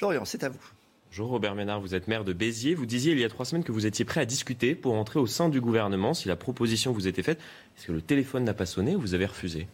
Florian, c'est à vous. Bonjour Robert Ménard, vous êtes maire de Béziers. Vous disiez il y a trois semaines que vous étiez prêt à discuter pour entrer au sein du gouvernement si la proposition vous était faite. Est-ce que le téléphone n'a pas sonné ou vous avez refusé?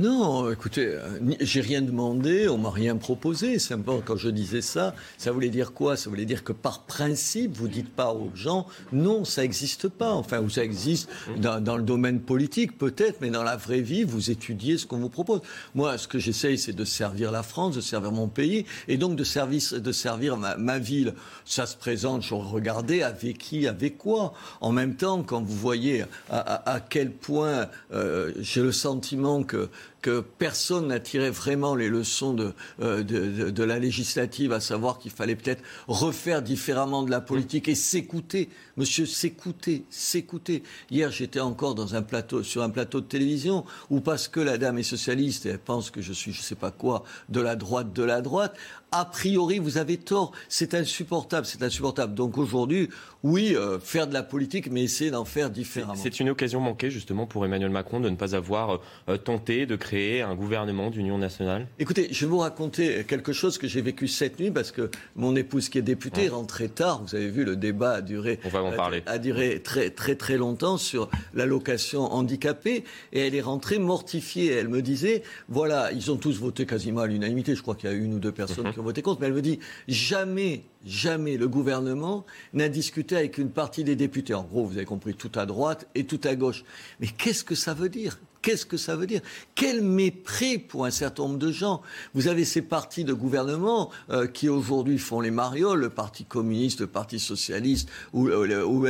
Non, écoutez, euh, j'ai rien demandé, on m'a rien proposé. Simplement, quand je disais ça, ça voulait dire quoi? Ça voulait dire que par principe, vous dites pas aux gens, non, ça n'existe pas. Enfin, ou ça existe dans, le domaine politique, peut-être, mais dans la vraie vie, vous étudiez ce qu'on vous propose. Moi, ce que j'essaye, c'est de servir la France, de servir mon pays, et donc de, service, de servir ma, ville. Ça se présente, je regardais avec qui, avec quoi? En même temps, quand vous voyez à, à- à quel point euh, j'ai le sentiment que que personne n'a tiré vraiment les leçons de, euh, de, de- la législative, à savoir qu'il fallait peut-être refaire différemment de la politique et s'écouter. Monsieur, s'écouter, s'écouter. Hier, j'étais encore dans un plateau, sur un plateau de télévision où parce que la dame est socialiste et elle pense que je suis, je sais pas quoi, de la droite, de la droite, a priori, vous avez tort. C'est insupportable, c'est insupportable. Donc aujourd'hui, oui, euh, faire de la politique, mais essayer d'en faire différemment. C'est une occasion manquée justement pour Emmanuel Macron de ne pas avoir euh, tenté de créer un gouvernement d'union nationale? Écoutez, je vais vous raconter quelque chose que j'ai vécu cette nuit parce que mon épouse qui est députée est rentrée tard. Vous avez vu, le débat a duré, On va en a- parler. a duré très très très longtemps sur l'allocation handicapée et elle est rentrée mortifiée. Elle me disait, voilà, ils ont tous voté quasiment à l'unanimité. Je crois qu'il y a une ou deux personnes Mhm. qui ont voté contre, mais elle me dit, jamais, jamais le gouvernement n'a discuté avec une partie des députés. En gros, vous avez compris, tout à droite et tout à gauche. Mais qu'est-ce que ça veut dire? Qu'est-ce que ça veut dire? Quel mépris pour un certain nombre de gens. Vous avez ces partis de gouvernement euh, qui aujourd'hui font les marioles, le Parti communiste, le Parti socialiste ou, ou.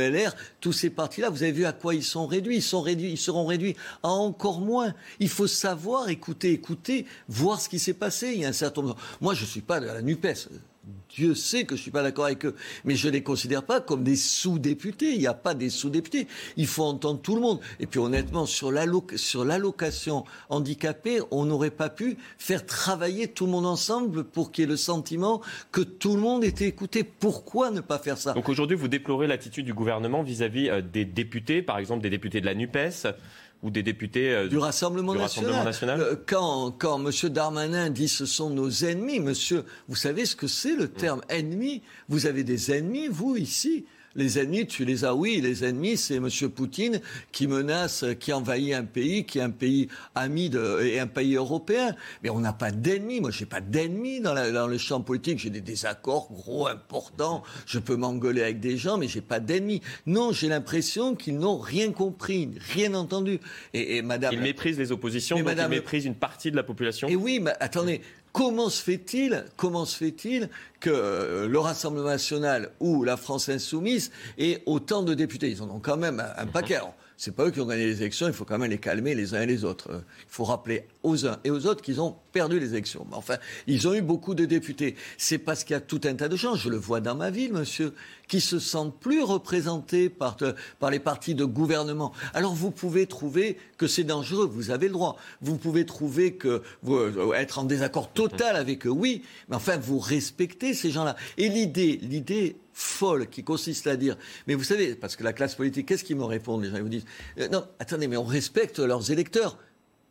Tous ces partis-là, vous avez vu à quoi ils sont réduits. Ils sont réduits, ils seront réduits à encore moins. Il faut savoir écouter, écouter, voir ce qui s'est passé. Il y a un certain nombre. Moi, je suis pas de la Nupes. Dieu sait que je suis pas d'accord avec eux, mais je les considère pas comme des sous-députés. Il n'y a pas des sous-députés. Il faut entendre tout le monde. Et puis honnêtement, sur l'alloc- sur l'allocation handicapée, on n'aurait pas pu faire travailler tout le monde ensemble pour qu'il y ait le sentiment que tout le monde était écouté. Pourquoi ne pas faire ça? Donc aujourd'hui, vous déplorez l'attitude du gouvernement vis-à-vis euh, des députés, par exemple des députés de la NUPES ou des députés euh, du Rassemblement du national. Rassemblement national? Euh, quand, quand M. Darmanin dit ce sont nos ennemis, monsieur, vous savez ce que c'est le terme ennemi Vous avez des ennemis, vous, ici les ennemis, tu les as, oui, les ennemis, c'est M. Poutine qui menace, qui envahit un pays, qui est un pays ami de, et un pays européen. Mais on n'a pas d'ennemis. Moi, j'ai pas d'ennemis dans, le champ politique. J'ai des désaccords gros, importants. Je peux m'engueuler avec des gens, mais j'ai pas d'ennemis. Non, j'ai l'impression qu'ils n'ont rien compris, rien entendu. Et, et Madame. Ils méprisent les oppositions, Mais donc madame- ils méprisent une partie de la population. Et oui, mais attendez, comment se fait-il, que euh, le Rassemblement national ou la France insoumise ait autant de députés? Ils en ont quand même un, paquet. C'est pas eux qui ont gagné les élections, il faut quand même les calmer les uns et les autres. Euh, Il faut rappeler aux uns et aux autres qu'ils ont perdu les élections. Enfin, ils ont eu beaucoup de députés. C'est parce qu'il y a tout un tas de gens, je le vois dans ma ville, monsieur, qui se sentent plus représentés par, par les partis de gouvernement. Alors vous pouvez trouver que c'est dangereux, vous avez le droit. Vous pouvez trouver que vous euh, être en désaccord total avec eux, oui, mais enfin vous respectez ces gens-là. Et l'idée, l'idée folle qui consiste à dire, mais vous savez, parce que la classe politique, qu'est-ce qu'ils me répondent les gens? Ils vous disent, euh, non, attendez, mais on respecte leurs électeurs,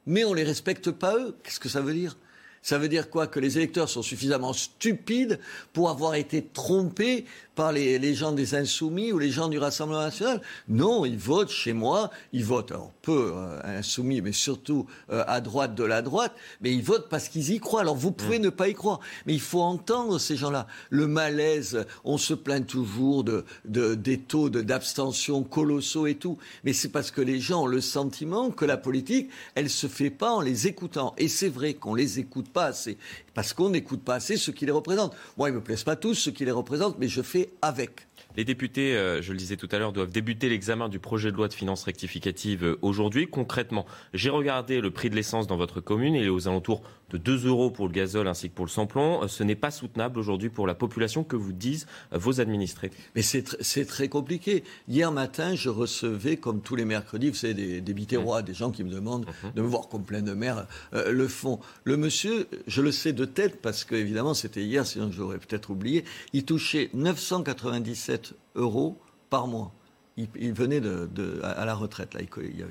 mais on les respecte pas eux. Qu'est-ce que ça veut dire? Ça veut dire quoi? Que les électeurs sont suffisamment stupides pour avoir été trompés par les, les gens des Insoumis ou les gens du Rassemblement national? Non, ils votent chez moi, ils votent, alors peu euh, insoumis, mais surtout euh, à droite de la droite, mais ils votent parce qu'ils y croient. Alors vous pouvez ne pas y croire, mais il faut entendre ces gens-là. Le malaise, on se plaint toujours de, de- des taux de- d'abstention colossaux et tout, mais c'est parce que les gens ont le sentiment que la politique, elle se fait pas en les écoutant. Et c'est vrai qu'on les écoute pas assez, parce qu'on n'écoute pas assez ceux qui les représentent. Moi, ils me plaisent pas tous ceux qui les représentent, mais je fais avec. Les députés, euh, je le disais tout à l'heure, doivent débuter l'examen du projet de loi de finances rectificative euh, aujourd'hui. Concrètement, j'ai regardé le prix de l'essence dans votre commune, il est aux alentours de 2 euros pour le gazole ainsi que pour le samplon. Ce n'est pas soutenable aujourd'hui pour la population que vous disent vos administrés. Mais c'est très compliqué. Hier matin, je recevais, comme tous les mercredis, vous savez, des, des bitérois, des gens qui me demandent mhm. de me voir comme plein de mer le fond. Le monsieur, je le sais de tête parce que évidemment c'était hier, sinon j'aurais peut-être oublié, il touchait 997 euros par mois. Il, venait de, à la retraite, là. Il,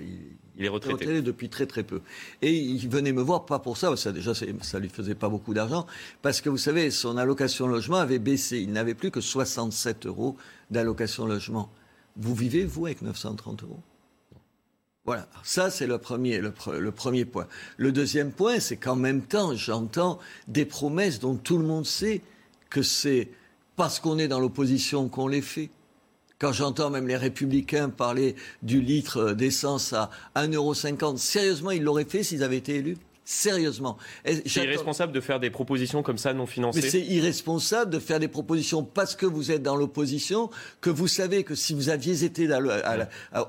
est retraité. depuis très très peu. Et il venait me voir, pas pour ça, ça déjà ça lui faisait pas beaucoup d'argent, parce que vous savez, son allocation logement avait baissé. Il n'avait plus que 67 euros d'allocation logement. Vous vivez, vous, avec 930 euros? Voilà, ça c'est le premier, le, premier point. Le deuxième point, c'est qu'en même temps, j'entends des promesses dont tout le monde sait que c'est parce qu'on est dans l'opposition qu'on les fait. Quand j'entends même les républicains parler du litre d'essence à 1,50€, sérieusement, ils l'auraient fait s'ils avaient été élus? Sérieusement. C'est irresponsable de faire des propositions comme ça non financées. Mais c'est irresponsable de faire des propositions parce que vous êtes dans l'opposition, que vous savez que si vous aviez été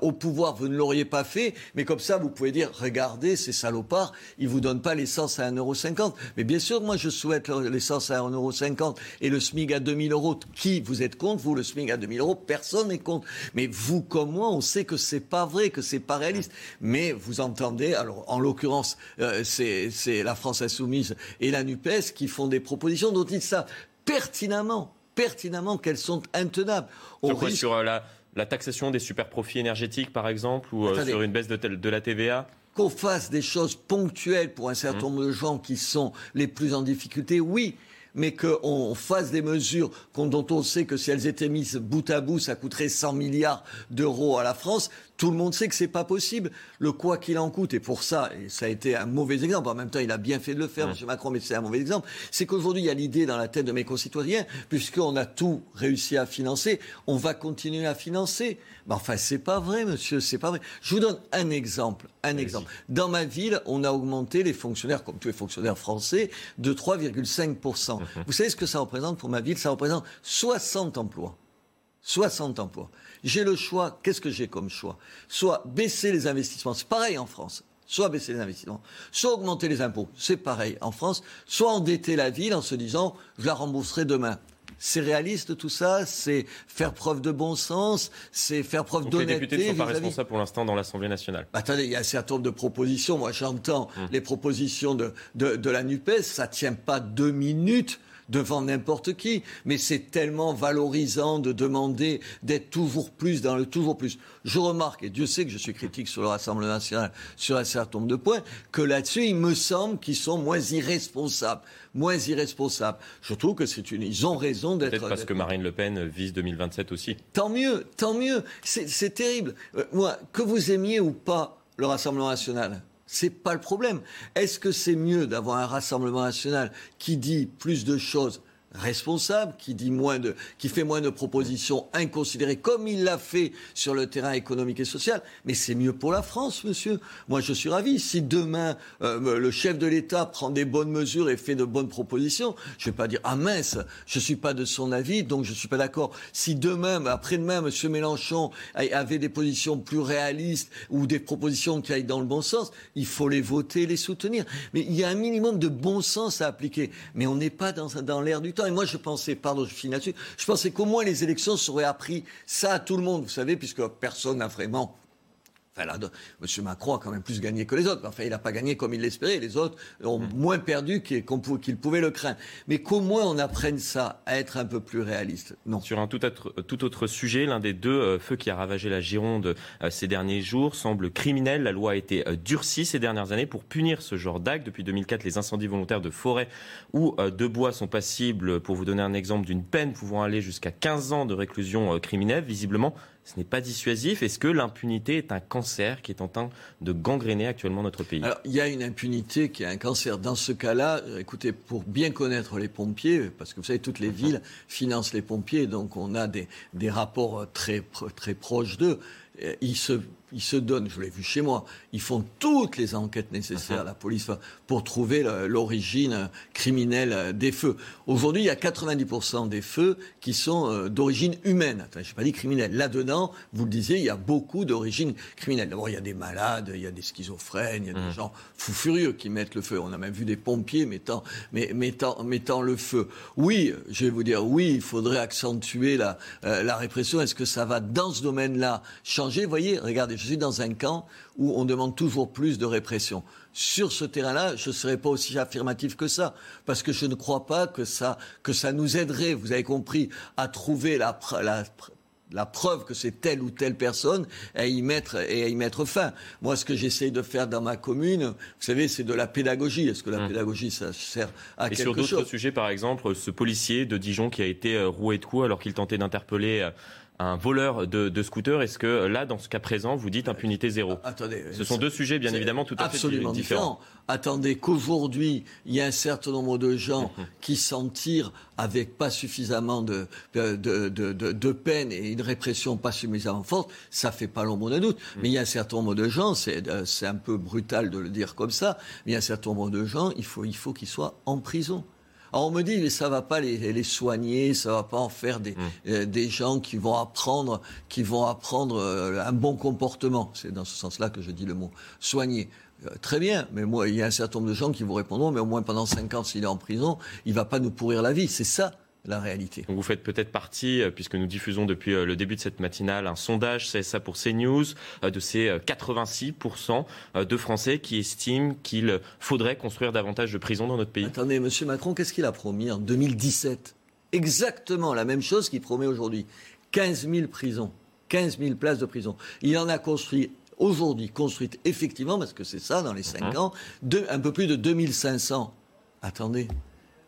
au pouvoir, vous ne l'auriez pas fait. Mais comme ça, vous pouvez dire, regardez, ces salopards, ils vous donnent pas l'essence à 1,50€. Mais bien sûr, moi, je souhaite l'essence à 1,50€ et le SMIC à 2000 euros. Qui vous êtes contre Vous, le SMIC à 2000 euros, personne n'est contre. Mais vous, comme moi, on sait que c'est pas vrai, que c'est pas réaliste. Mais vous entendez, alors en l'occurrence, euh, c'est c'est la France insoumise et la NUPES qui font des propositions dont ils savent pertinemment, pertinemment qu'elles sont intenables. Sur euh, la, taxation des super profits énergétiques, par exemple, ou euh, sur une baisse de, la TVA? Qu'on fasse des choses ponctuelles pour un certain mmh. nombre de gens qui sont les plus en difficulté, oui, mais qu'on fasse des mesures dont on sait que si elles étaient mises bout à bout, ça coûterait 100 milliards d'euros à la France. Tout le monde sait que c'est pas possible. Le quoi qu'il en coûte, et pour ça, et ça a été un mauvais exemple, en même temps il a bien fait de le faire, M. Macron, mais c'est un mauvais exemple, c'est qu'aujourd'hui il y a l'idée dans la tête de mes concitoyens, puisqu'on a tout réussi à financer, on va continuer à financer. Mais enfin, c'est pas vrai, monsieur, c'est pas vrai. Je vous donne un exemple, un exemple. Dans ma ville, on a augmenté les fonctionnaires, comme tous les fonctionnaires français, de 3,5%. Vous savez ce que ça représente pour ma ville? Ça représente 60 emplois. 60 emplois. J'ai le choix, qu'est-ce que j'ai comme choix? Soit baisser les investissements, c'est pareil en France, soit baisser les investissements, soit augmenter les impôts, c'est pareil en France, soit endetter la ville en se disant je la rembourserai demain. C'est réaliste tout ça, c'est faire preuve de bon sens, c'est faire preuve d'honnêteté. Les députés ne sont pas responsables pour l'instant dans l'Assemblée nationale. Bah, attendez, il y a un certain nombre de propositions. Moi, j'entends hum. les propositions de, de, de la NUPES, ça ne tient pas deux minutes devant n'importe qui, mais c'est tellement valorisant de demander d'être toujours plus dans le toujours plus. Je remarque, et Dieu sait que je suis critique sur le Rassemblement national sur un certain nombre de points, que là-dessus, il me semble qu'ils sont moins irresponsables. Moins irresponsables. Je trouve que c'est une. Ils ont raison d'être. Peut-être parce que Marine Le Pen vise 2027 aussi. Tant mieux, tant mieux. C'est terrible. Euh, moi, que vous aimiez ou pas le Rassemblement national, c'est pas le problème. Est-ce que c'est mieux d'avoir un Rassemblement national qui dit plus de choses responsable, qui dit moins de, qui fait moins de propositions inconsidérées, comme il l'a fait sur le terrain économique et social. Mais c'est mieux pour la France, monsieur. Moi, je suis ravi. Si demain euh, le chef de l'État prend des bonnes mesures et fait de bonnes propositions, je ne vais pas dire ah mince, je suis pas de son avis, donc je suis pas d'accord. Si demain, après-demain, monsieur Mélenchon avait des positions plus réalistes ou des propositions qui aillent dans le bon sens, il faut les voter, les soutenir. Mais il y a un minimum de bon sens à appliquer. Mais on n'est pas dans, dans l'air du temps. Et moi, je pensais, pardon, je finis là-dessus, je pensais qu'au moins les élections seraient appris ça à tout le monde, vous savez, puisque personne n'a vraiment Enfin, là, M. Macron a quand même plus gagné que les autres. Enfin, il n'a pas gagné comme il l'espérait. Les autres ont hmm. moins perdu qu'ils pouvaient le craindre. Mais qu'au moins on apprenne ça, à être un peu plus réaliste. Non. Sur un tout autre, tout autre sujet, l'un des deux euh, feux qui a ravagé la Gironde euh, ces derniers jours semble criminel. La loi a été euh, durcie ces dernières années pour punir ce genre d'actes. Depuis 2004, les incendies volontaires de forêt ou de bois sont passibles, pour vous donner un exemple, d'une peine pouvant aller jusqu'à 15 ans de réclusion criminelle. Visiblement, ce n'est pas dissuasif. Est-ce que l'impunité est un cancer qui est en train de gangréner actuellement notre pays? Alors, il y a une impunité qui est un cancer. Dans ce cas-là, euh, écoutez, pour bien connaître les pompiers, parce que vous savez, toutes les villes financent les pompiers, donc on a des, des rapports très, très proches d'eux. Euh, ils se ils se donnent, je l'ai vu chez moi, ils font toutes les enquêtes nécessaires, la police, pour trouver l'origine criminelle des feux. Aujourd'hui, il y a 90% des feux qui sont euh, d'origine humaine. je n'ai pas dit criminelle. Là-dedans, vous le disiez, il y a beaucoup d'origine criminelle. D'abord, il y a des malades, il y a des schizophrènes, il y a des mmh. gens fous furieux qui mettent le feu. On a même vu des pompiers mettant, mettant, mettant le feu. Oui, je vais vous dire, oui, il faudrait accentuer la, euh, la répression. Est-ce que ça va, dans ce domaine-là, changer Vous voyez, regardez, je suis dans un camp où on demande toujours plus de répression. Sur ce terrain-là, je ne serais pas aussi affirmatif que ça, parce que je ne crois pas que ça, que ça nous aiderait, vous avez compris, à trouver la, la preuve que c'est telle ou telle personne et à y mettre, et à y mettre fin. Moi, ce que j'essaye de faire dans ma commune, vous savez, c'est de la pédagogie. Est-ce que la mmh. pédagogie, ça sert à quelque chose Et sur d'autres sujets, par exemple, ce policier de Dijon qui a été euh, roué de coups alors qu'il tentait d'interpeller euh, un voleur de, de scooter. Est-ce que là, dans ce cas présent, vous dites impunité zéro Attendez, ce sont deux sujets bien évidemment tout à fait différents. Différent. Attendez qu'aujourd'hui, il y a un certain nombre de gens mhm. qui s'en tirent avec pas suffisamment de, de, de, de, peine et une répression pas suffisamment forte. Ça fait pas l'ombre d'un doute. Mhm. Mais il y a un certain nombre de gens, c'est un peu brutal de le dire comme ça, mais il y a un certain nombre de gens, il faut, il faut qu'ils soient en prison. Alors on me dit, mais ça va pas les, les soigner, ça va pas en faire des, mmh. euh, des gens qui vont apprendre, qui vont apprendre euh, un bon comportement. C'est dans ce sens-là que je dis le mot soigner. Euh, très bien, mais moi, il y a un certain nombre de gens qui vous répondront, mais au moins pendant 5 ans, s'il est en prison, il va pas nous pourrir la vie. C'est ça la réalité. vous faites peut-être partie, euh, puisque nous diffusons depuis euh, le début de cette matinale un sondage CSA pour CNews, euh, de ces 86% de Français qui estiment qu'il faudrait construire davantage de prisons dans notre pays. Attendez, M. Macron, qu'est-ce qu'il a promis en 2017 Exactement la même chose qu'il promet aujourd'hui. 15 000 prisons, 15 000 places de prison. Il en a construit aujourd'hui, construites effectivement, parce que c'est ça dans les 5 mhm. ans, un peu plus de 2500. Attendez,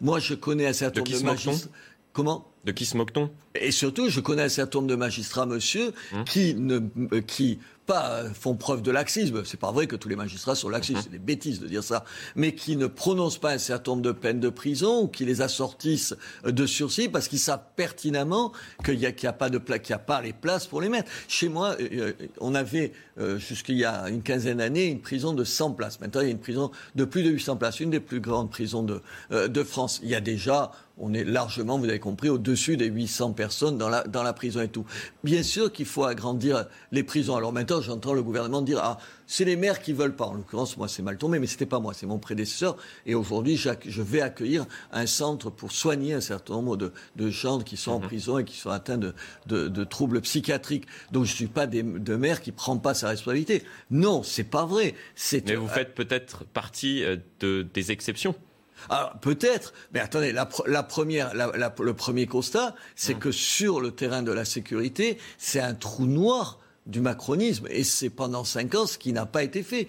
moi, je connais un certain nombre de magistrats. Comment? De qui se moque-t-on? Et surtout, je connais un certain nombre de magistrats, monsieur, hum. qui, ne, euh, qui pas font preuve de laxisme. C'est pas vrai que tous les magistrats sont laxistes, mhm. c'est des bêtises de dire ça. Mais qui ne prononcent pas un certain nombre de peines de prison ou qui les assortissent de sursis parce qu'ils savent pertinemment qu'il n'y a, a, pas de qu'il y a pas les places pour les mettre. Chez moi, euh, euh, on avait euh, jusqu'il y a une quinzaine d'années une prison de 100 places. Maintenant, il y a une prison de plus de 800 places, une des plus grandes prisons de, de France. Il y a déjà on est largement, vous avez compris, au-dessus des 800 personnes dans la, dans la prison et tout. Bien sûr qu'il faut agrandir les prisons. Alors maintenant, j'entends le gouvernement dire ah c'est les maires qui veulent pas. En l'occurrence, moi c'est mal tombé, mais c'était pas moi, c'est mon prédécesseur. Et aujourd'hui, je vais accueillir un centre pour soigner un certain nombre de, gens qui sont en mhm. prison et qui sont atteints de, troubles psychiatriques. Donc je suis pas des, de maire qui prend pas sa responsabilité. Non, c'est pas vrai. Mais vous faites peut-être partie euh, de, des exceptions. Alors peut-être, mais attendez, la, première, le premier constat, c'est que sur le terrain de la sécurité, c'est un trou noir du macronisme. Et c'est pendant cinq ans ce qui n'a pas été fait.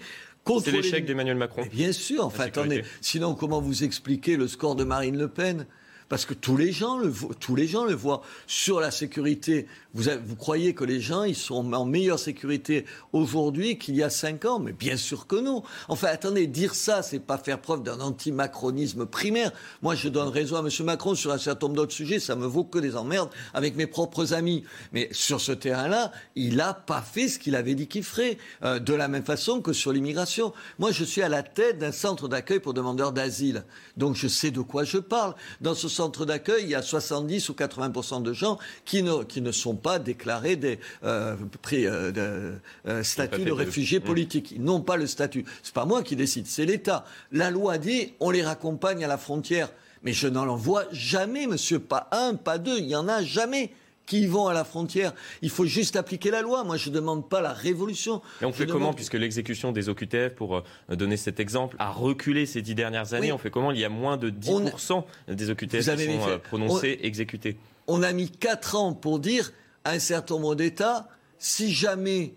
C'est l'échec d'Emmanuel Macron. bien sûr. Enfin, attendez. Sinon, comment vous expliquez le score de Marine Le Pen? Parce que tous les gens le, tous les gens le voient. Sur la sécurité, vous, croyez que les gens ils sont en meilleure sécurité aujourd'hui qu'il y a cinq ans? Mais bien sûr que non. Enfin, attendez, dire ça, c'est pas faire preuve d'un anti-macronisme primaire. Moi, je donne raison à M. Macron sur un certain nombre d'autres sujets. Ça me vaut que des emmerdes avec mes propres amis. Mais sur ce terrain-là, il n'a pas fait ce qu'il avait dit qu'il ferait. Euh, de la même façon que sur l'immigration. Moi, je suis à la tête d'un centre d'accueil pour demandeurs d'asile. Donc, je sais de quoi je parle. Dans ce centre d'accueil, il y a 70 ou 80% de gens qui ne, qui ne sont pas déclarés des euh, pris, euh, de, euh, statut de réfugiés mmh. politiques. Ils n'ont pas le statut. C'est pas moi qui décide, c'est l'État. La loi dit on les raccompagne à la frontière. Mais je n'en vois jamais, monsieur. Pas un, pas deux. Il y en a jamais qui vont à la frontière. Il faut juste appliquer la loi. Moi, je ne demande pas la révolution. Et on fait comment, puisque l'exécution des OQTF, pour euh, donner cet exemple, a reculé ces dix dernières années On fait comment? Il y a moins de 10% des OQTF qui sont euh, prononcés, exécutés. On a mis quatre ans pour dire à un certain nombre d'États, si jamais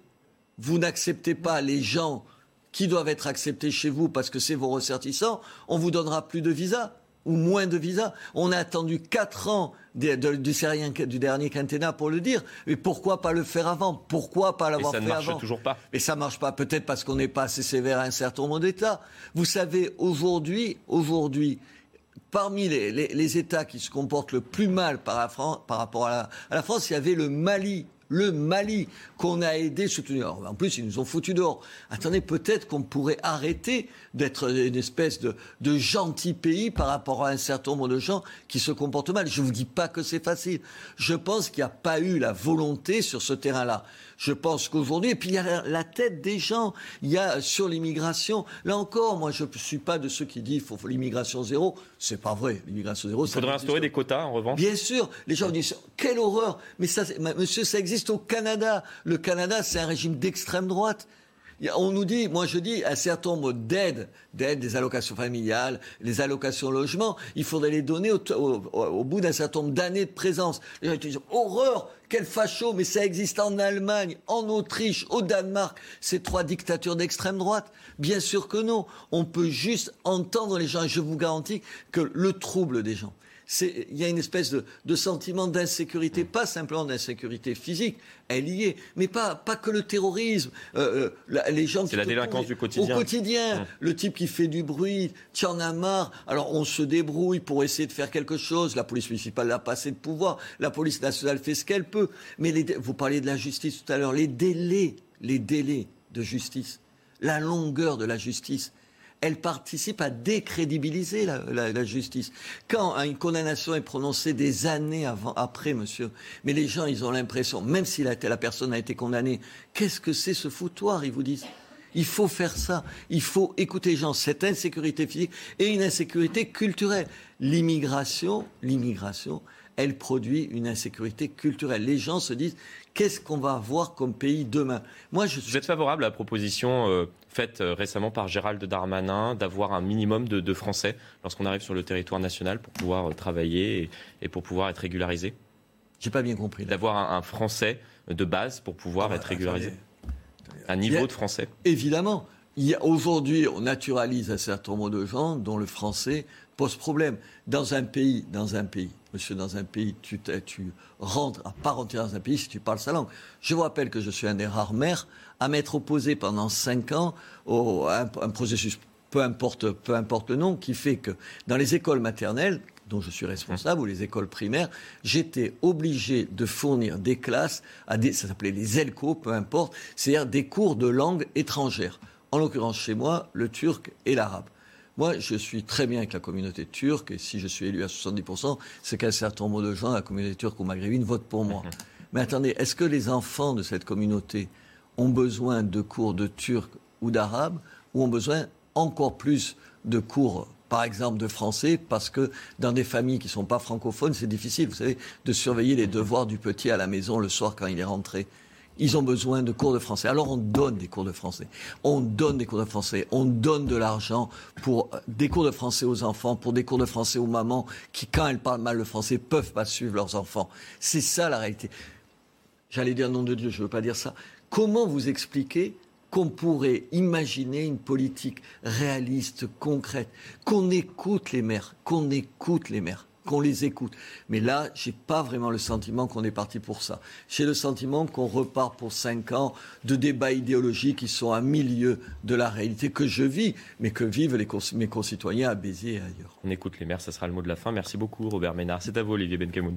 vous n'acceptez pas les gens qui doivent être acceptés chez vous parce que c'est vos ressortissants, on vous donnera plus de visas ou moins de visas. On a attendu quatre ans du, du, dernier quinquennat pour le dire. Mais pourquoi pas le faire avant? Pourquoi pas l'avoir fait avant Ça ne marche toujours pas. Mais ça marche pas. Peut-être parce qu'on n'est pas assez sévère à un certain nombre d'États. Vous savez, aujourd'hui, aujourd'hui, parmi les, États qui se comportent le plus mal par, par rapport à la, France, il y avait le Mali le Mali, qu'on a aidé, soutenu. en plus, ils nous ont foutu dehors. Attendez, peut-être qu'on pourrait arrêter d'être une espèce de, de, gentil pays par rapport à un certain nombre de gens qui se comportent mal. Je ne vous dis pas que c'est facile. Je pense qu'il n'y a pas eu la volonté sur ce terrain-là. Je pense qu'aujourd'hui, et puis il y a la, tête des gens, il y a sur l'immigration, là encore, moi je ne suis pas de ceux qui disent qu'il faut, l'immigration zéro. C'est pas vrai, l'immigration zéro. Il faudrait instaurer des quotas en revanche. Bien sûr, les gens disent quelle horreur, mais ça, monsieur, ça existe au Canada. Le Canada, c'est un régime d'extrême droite. On nous dit, moi je dis, un certain nombre d'aides, des allocations familiales, les allocations logement, il faudrait les donner au, bout d'un certain nombre d'années de présence. Les gens disent, horreur, quel facho, mais ça existe en Allemagne, en Autriche, au Danemark, ces trois dictatures d'extrême droite. Bien sûr que non. On peut juste entendre les gens, et je vous garantis que le trouble des gens, il y a une espèce de, sentiment d'insécurité, pas simplement d'insécurité physique, elle y est, mais pas, pas que le terrorisme. Euh, euh, les gens c'est la délinquance du quotidien. Au quotidien, le type qui fait du bruit, tu en as marre. Alors on se débrouille pour essayer de faire quelque chose. La police municipale n'a pas assez de pouvoir. La police nationale fait ce qu'elle peut. Mais vous parliez de la justice tout à l'heure. Les délais, les délais de justice, la longueur de la justice elle participe à décrédibiliser la, justice. Quand une condamnation est prononcée des années après, monsieur, mais les gens, ils ont l'impression, même si la, la personne a été condamnée, qu'est-ce que c'est ce foutoir, ils vous disent il faut faire ça. Il faut écouter les gens. Cette insécurité physique et une insécurité culturelle. L'immigration, l'immigration, elle produit une insécurité culturelle. Les gens se disent qu'est-ce qu'on va avoir comme pays demain? Moi, je suis... Vous êtes favorable à la proposition euh, faite euh, récemment par Gérald Darmanin d'avoir un minimum de, Français lorsqu'on arrive sur le territoire national pour pouvoir euh, travailler et, pour pouvoir être régularisé? J'ai pas bien compris. D'avoir un, Français de base pour pouvoir ah, être régularisé? Un niveau de français? Évidemment. Aujourd'hui, on naturalise un certain nombre de gens dont le français pose problème. Dans un pays, dans un pays, monsieur, dans un pays, tu, tu rentres à part entière dans un pays si tu parles sa langue. Je vous rappelle que je suis un des rares maires à m'être opposé pendant cinq ans à un, processus, peu importe, peu importe le nom, qui fait que dans les écoles maternelles, dont je suis responsable, ou les écoles primaires, j'étais obligé de fournir des classes à des, ça s'appelait les ELCO, peu importe, c'est-à-dire des cours de langue étrangère. En l'occurrence, chez moi, le turc et l'arabe. Moi, je suis très bien avec la communauté turque, et si je suis élu à 70%, c'est qu'un certain nombre de gens, la communauté turque ou maghrébine, votent pour moi. Mais attendez, est-ce que les enfants de cette communauté ont besoin de cours de turc ou d'arabe, ou ont besoin encore plus de cours par exemple de français, parce que dans des familles qui ne sont pas francophones, c'est difficile, vous savez, de surveiller les devoirs du petit à la maison le soir quand il est rentré. Ils ont besoin de cours de français. Alors on donne des cours de français. On donne des cours de français. On donne de l'argent pour euh, des cours de français aux enfants, pour des cours de français aux mamans qui, quand elles parlent mal le français, peuvent pas suivre leurs enfants. C'est ça la réalité. J'allais dire nom de Dieu, je ne veux pas dire ça. Comment vous expliquer qu'on pourrait imaginer une politique réaliste, concrète, qu'on écoute les maires, qu'on écoute les maires, qu'on les écoute. Mais là, j'ai pas vraiment le sentiment qu'on est parti pour ça. J'ai le sentiment qu'on repart pour cinq ans de débats idéologiques qui sont à milieu de la réalité que je vis, mais que vivent mes concitoyens à Béziers et ailleurs. On écoute les maires, ça sera le mot de la fin. Merci beaucoup, Robert Ménard. C'est à vous, Olivier Benkamoun.